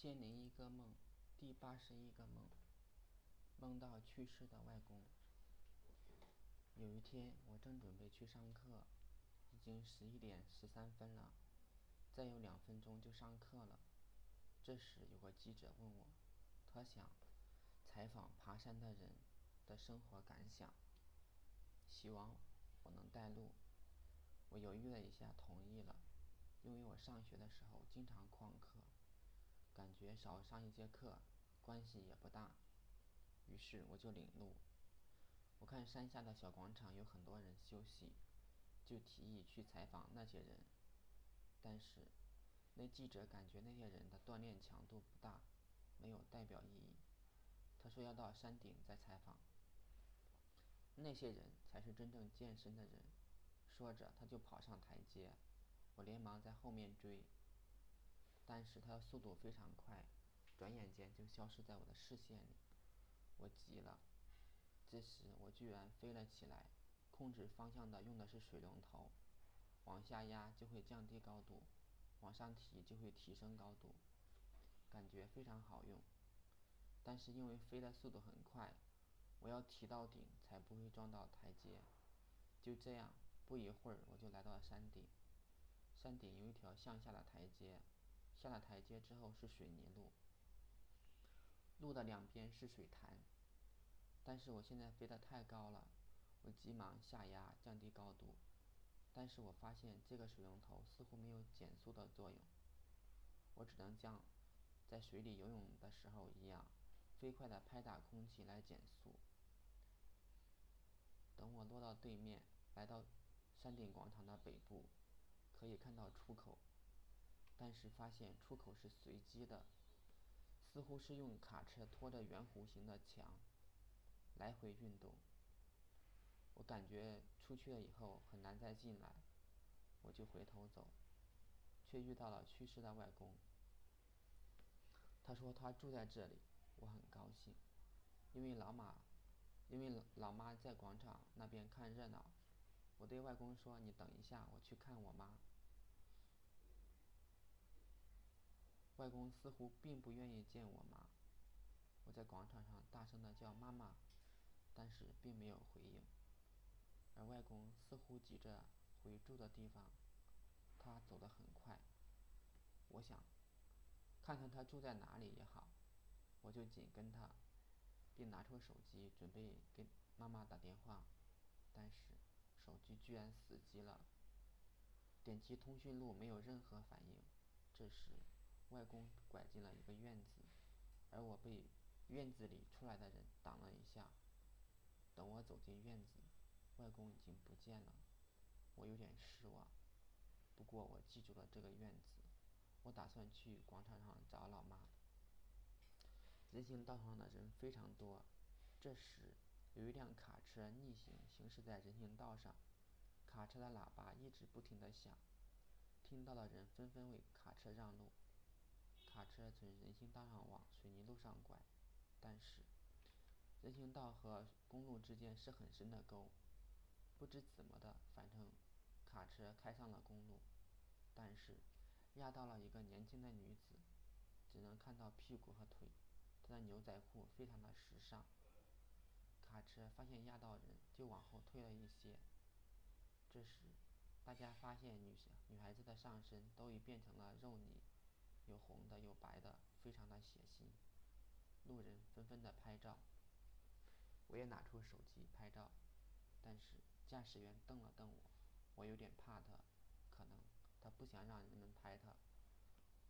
仙灵一个梦，第八十一个梦，梦到去世的外公。有一天，我正准备去上课，已经十一点十三分了，再有两分钟就上课了。这时，有个记者问我，他想采访爬山的人的生活感想，希望我能带路。我犹豫了一下，同意了，因为我上学的时候经常旷课。感觉少上一节课，关系也不大，于是我就领路。我看山下的小广场有很多人休息，就提议去采访那些人。但是，那记者感觉那些人的锻炼强度不大，没有代表意义。他说要到山顶再采访。那些人才是真正健身的人。说着，他就跑上台阶，我连忙在后面追。但是它的速度非常快，转眼间就消失在我的视线里。我急了，这时我居然飞了起来，控制方向的用的是水龙头，往下压就会降低高度，往上提就会提升高度，感觉非常好用。但是因为飞的速度很快，我要提到顶才不会撞到台阶。就这样，不一会儿我就来到了山顶。山顶有一条向下的台阶。下了台阶之后是水泥路，路的两边是水潭。但是我现在飞得太高了，我急忙下压降低高度，但是我发现这个水龙头似乎没有减速的作用，我只能像在水里游泳的时候一样，飞快地拍打空气来减速。等我落到对面，来到山顶广场的北部，可以看到出口。但是发现出口是随机的，似乎是用卡车拖着圆弧形的墙来回运动。我感觉出去了以后很难再进来，我就回头走，却遇到了去世的外公。他说他住在这里，我很高兴，因为老马，因为老妈在广场那边看热闹。我对外公说：“你等一下，我去看我妈。”外公似乎并不愿意见我妈。我在广场上大声的叫妈妈，但是并没有回应。而外公似乎急着回住的地方，他走得很快。我想，看看他住在哪里也好，我就紧跟他，并拿出手机准备给妈妈打电话，但是手机居然死机了。点击通讯录没有任何反应。这时。外公拐进了一个院子，而我被院子里出来的人挡了一下。等我走进院子，外公已经不见了，我有点失望。不过我记住了这个院子，我打算去广场上找老妈。人行道上的人非常多，这时有一辆卡车逆行行驶在人行道上，卡车的喇叭一直不停地响，听到的人纷纷为卡车让路。卡车从人行道上往水泥路上拐，但是人行道和公路之间是很深的沟，不知怎么的，反正卡车开上了公路，但是压到了一个年轻的女子，只能看到屁股和腿，她的牛仔裤非常的时尚。卡车发现压到人，就往后退了一些。这时，大家发现女女孩子的上身都已变成了肉泥。有红的，有白的，非常的血腥。路人纷纷的拍照，我也拿出手机拍照，但是驾驶员瞪了瞪我，我有点怕他，可能他不想让人们拍他，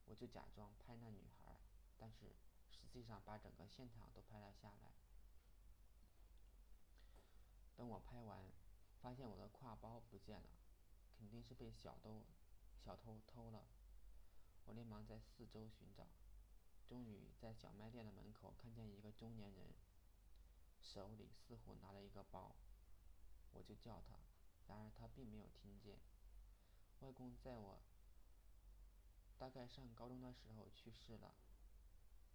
我就假装拍那女孩，但是实际上把整个现场都拍了下来。等我拍完，发现我的挎包不见了，肯定是被小偷小偷偷了。我连忙在四周寻找，终于在小卖店的门口看见一个中年人，手里似乎拿了一个包，我就叫他，然而他并没有听见。外公在我大概上高中的时候去世了，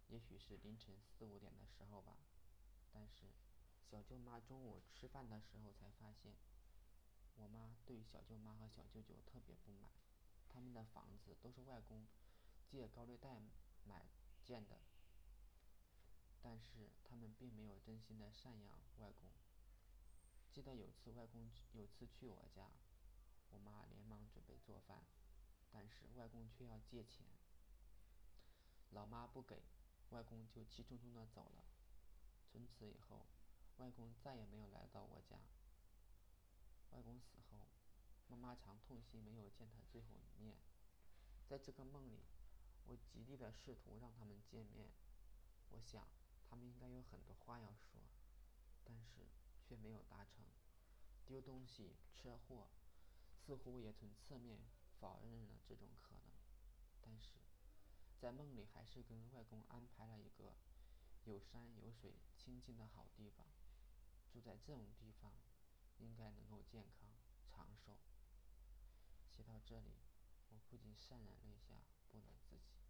也许是凌晨四五点的时候吧。但是小舅妈中午吃饭的时候才发现，我妈对小舅妈和小舅舅特别不满，他们的房子都是外公。借高利贷买建的。但是他们并没有真心的赡养外公。记得有次外公有次去我家，我妈连忙准备做饭，但是外公却要借钱。老妈不给，外公就气冲冲的走了。从此以后，外公再也没有来到我家。外公死后，妈妈常痛心没有见他最后一面。在这个梦里，我极力的试图让他们见面。我想，他们应该有很多话要说，但是却没有达成。丢东西、车祸，似乎也从侧面否认了这种可能。但是。在梦里，还是跟外公安排了一个有山有水、清静的好地方。住在这种地方，应该能够健康长寿。写到这里，我不禁潸然泪下，不能自己。